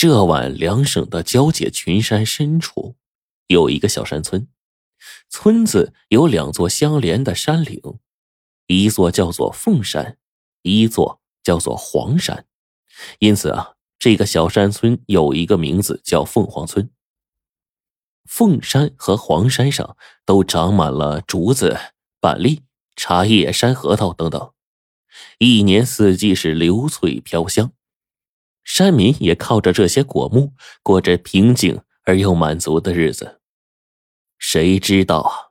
浙皖两省的交界群山深处，有一个小山村。村子有两座相连的山岭，一座叫做凤山，一座叫做黄山。因此啊，这个小山村有一个名字叫凤凰村。凤山和黄山上都长满了竹子、板栗、茶叶、山核桃等等，一年四季是流翠飘香。山民也靠着这些果木过着平静而又满足的日子。谁知道啊，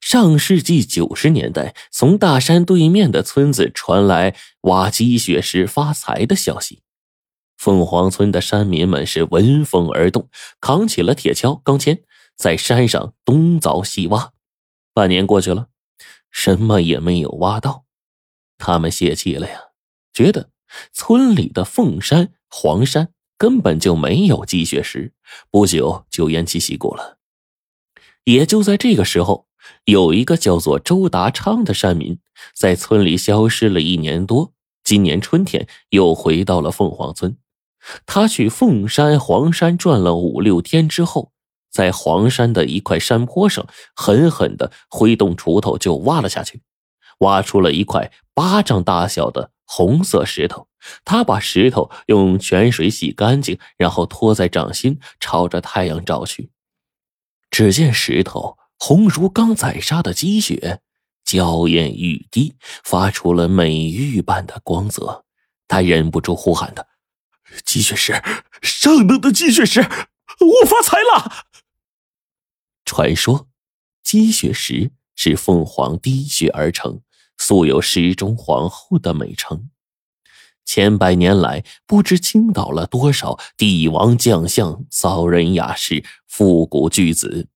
上世纪九十年代，从大山对面的村子传来挖积雪石发财的消息。凤凰村的山民们是闻风而动，扛起了铁锹、钢钎，在山上东凿西挖。半年过去了，什么也没有挖到，他们泄气了呀，觉得村里的凤山。黄山根本就没有积雪石，不久就偃旗息鼓了。也就在这个时候，有一个叫做周达昌的山民，在村里消失了一年多。今年春天又回到了凤凰村。他去凤山、黄山转了五六天之后，在黄山的一块山坡上狠狠的挥动锄头就挖了下去，挖出了一块巴掌大小的红色石头。他把石头用泉水洗干净，然后托在掌心，朝着太阳照去。只见石头红如刚宰杀的鸡血，娇艳欲滴，发出了美玉般的光泽。他忍不住呼喊道：“鸡血石，上等的鸡血石，我发财了！”传说，鸡血石是凤凰滴血而成，素有“石中皇后”的美称。千百年来，不知倾倒了多少帝王将相、骚人雅士、富古巨子，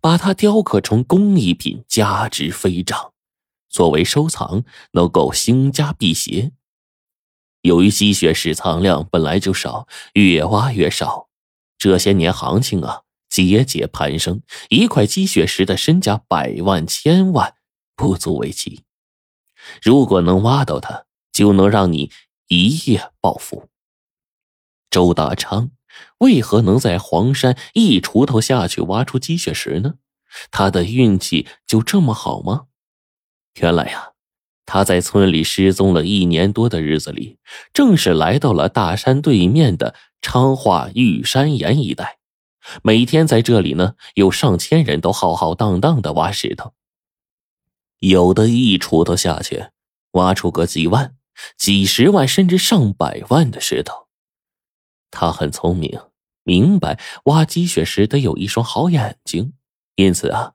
把它雕刻成工艺品，价值飞涨。作为收藏，能够兴家辟邪。由于积雪石藏量本来就少，越挖越少。这些年行情啊，节节攀升，一块积雪石的身价百万、千万不足为奇。如果能挖到它，就能让你。一夜暴富。周大昌为何能在黄山一锄头下去挖出鸡血石呢？他的运气就这么好吗？原来呀，他在村里失踪了一年多的日子里，正是来到了大山对面的昌化玉山岩一带。每天在这里呢，有上千人都浩浩荡荡的挖石头，有的一锄头下去挖出个几万。几十万甚至上百万的石头，他很聪明，明白挖积雪石得有一双好眼睛，因此啊，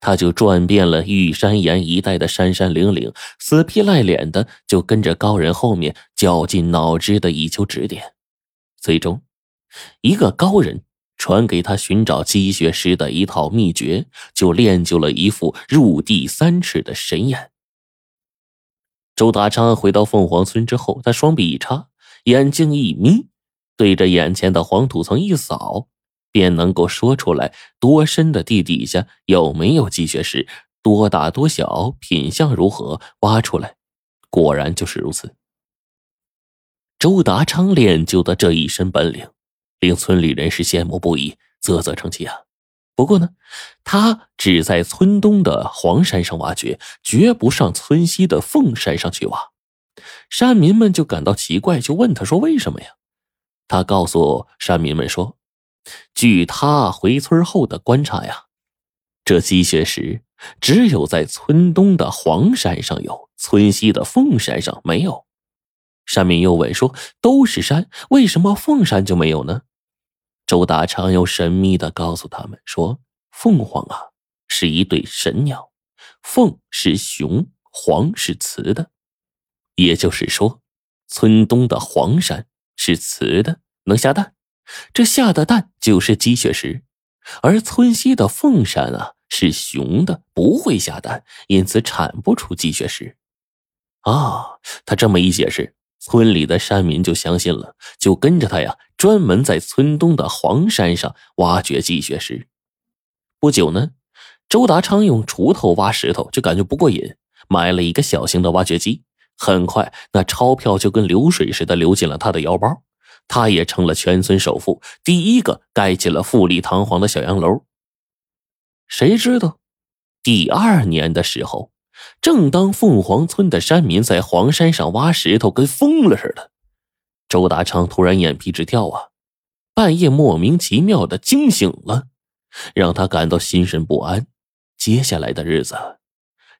他就转遍了玉山岩一带的山山岭岭，死皮赖脸的就跟着高人后面，绞尽脑汁的以求指点。最终，一个高人传给他寻找积雪石的一套秘诀，就练就了一副入地三尺的神眼。周达昌回到凤凰村之后，他双臂一插，眼睛一眯，对着眼前的黄土层一扫，便能够说出来多深的地底下有没有积雪石，多大多小，品相如何，挖出来，果然就是如此。周达昌练就的这一身本领，令村里人是羡慕不已，啧啧称奇啊。不过呢，他只在村东的黄山上挖掘，绝不上村西的凤山上去挖。山民们就感到奇怪，就问他说：“为什么呀？”他告诉山民们说：“据他回村后的观察呀，这积雪石只有在村东的黄山上有，村西的凤山上没有。”山民又问说：“都是山，为什么凤山就没有呢？”周大昌又神秘的告诉他们说：“凤凰啊，是一对神鸟，凤是雄，凰是雌的。也就是说，村东的黄山是雌的，能下蛋，这下的蛋就是积雪石；而村西的凤山啊是雄的，不会下蛋，因此产不出积雪石。啊，他这么一解释。”村里的山民就相信了，就跟着他呀，专门在村东的黄山上挖掘积雪石。不久呢，周达昌用锄头挖石头就感觉不过瘾，买了一个小型的挖掘机。很快，那钞票就跟流水似的流进了他的腰包。他也成了全村首富，第一个盖起了富丽堂皇的小洋楼。谁知道，第二年的时候，正当凤凰村的山民在黄山上挖石头，跟疯了似的，周达昌突然眼皮直跳啊！半夜莫名其妙的惊醒了，让他感到心神不安。接下来的日子，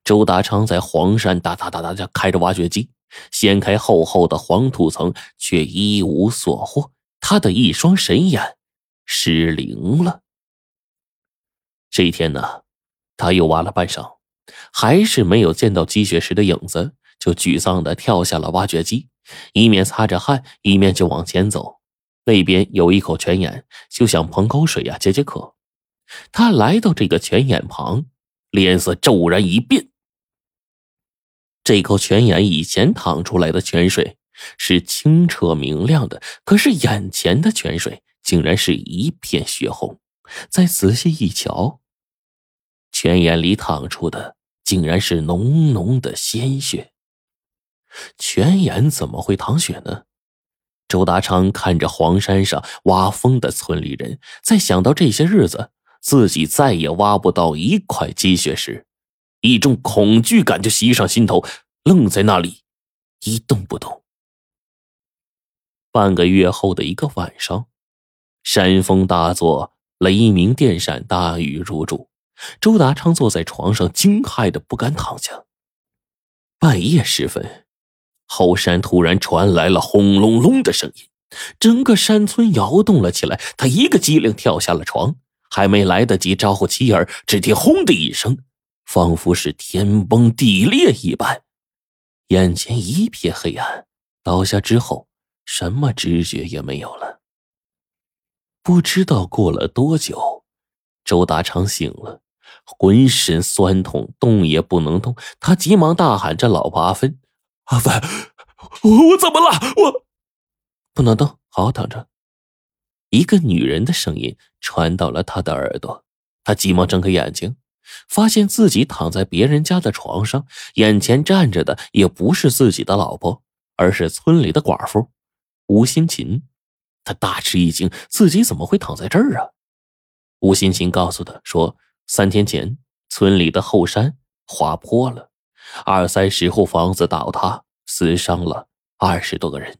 周达昌在黄山哒哒哒哒的开着挖掘机。掀开厚厚的黄土层，却一无所获。他的一双神眼失灵了。这一天呢，他又挖了半晌，还是没有见到积雪石的影子，就沮丧的跳下了挖掘机，一面擦着汗，一面就往前走。那边有一口泉眼，就想捧口水呀解解渴。他来到这个泉眼旁，脸色骤然一变。这口泉眼以前淌出来的泉水是清澈明亮的，可是眼前的泉水竟然是一片血红。再仔细一瞧，泉眼里淌出的竟然是浓浓的鲜血。泉眼怎么会淌血呢？周达昌看着黄山上挖风的村里人，在想到这些日子自己再也挖不到一块积雪时。一种恐惧感就袭上心头，愣在那里，一动不动。半个月后的一个晚上，山风大作，雷鸣电闪，大雨如注。周达昌坐在床上，惊骇的不敢躺下。半夜时分，后山突然传来了轰隆隆的声音，整个山村摇动了起来。他一个机灵跳下了床，还没来得及招呼妻儿，只听“轰”的一声。仿佛是天崩地裂一般，眼前一片黑暗。倒下之后，什么知觉也没有了。不知道过了多久，周大昌醒了，浑身酸痛，动也不能动。他急忙大喊着：“老婆阿芬，阿凡，我我怎么了？我不能动，好好躺着。”一个女人的声音传到了他的耳朵，他急忙睁开眼睛。发现自己躺在别人家的床上，眼前站着的也不是自己的老婆，而是村里的寡妇吴新琴。他大吃一惊，自己怎么会躺在这儿啊？吴新琴告诉他说：“三天前，村里的后山滑坡了，二三十户房子倒塌，死伤了二十多个人。”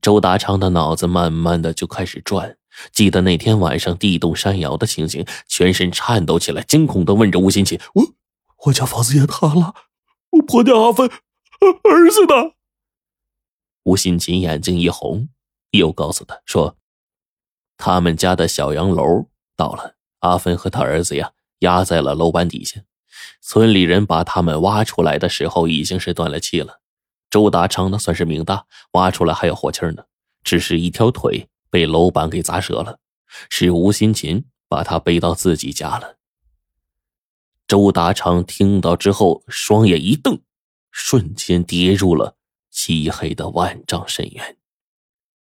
周达昌的脑子慢慢的就开始转。记得那天晚上地动山摇的情形，全身颤抖起来，惊恐的问着吴新琴：“我我家房子也塌了，我婆娘阿芬儿子呢？”吴新琴眼睛一红，又告诉他说：“他们家的小洋楼倒了，阿芬和他儿子呀压在了楼板底下。村里人把他们挖出来的时候已经是断了气了。周达昌呢算是命大，挖出来还有活气呢，只是一条腿。”被楼板给砸折了，是吴新琴把他背到自己家了。周达昌听到之后，双眼一瞪，瞬间跌入了漆黑的万丈深渊。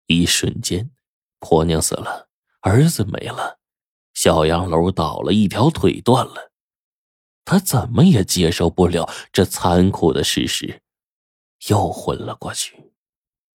一瞬间，婆娘死了，儿子没了，小洋楼倒了，一条腿断了，他怎么也接受不了这残酷的事实，又昏了过去。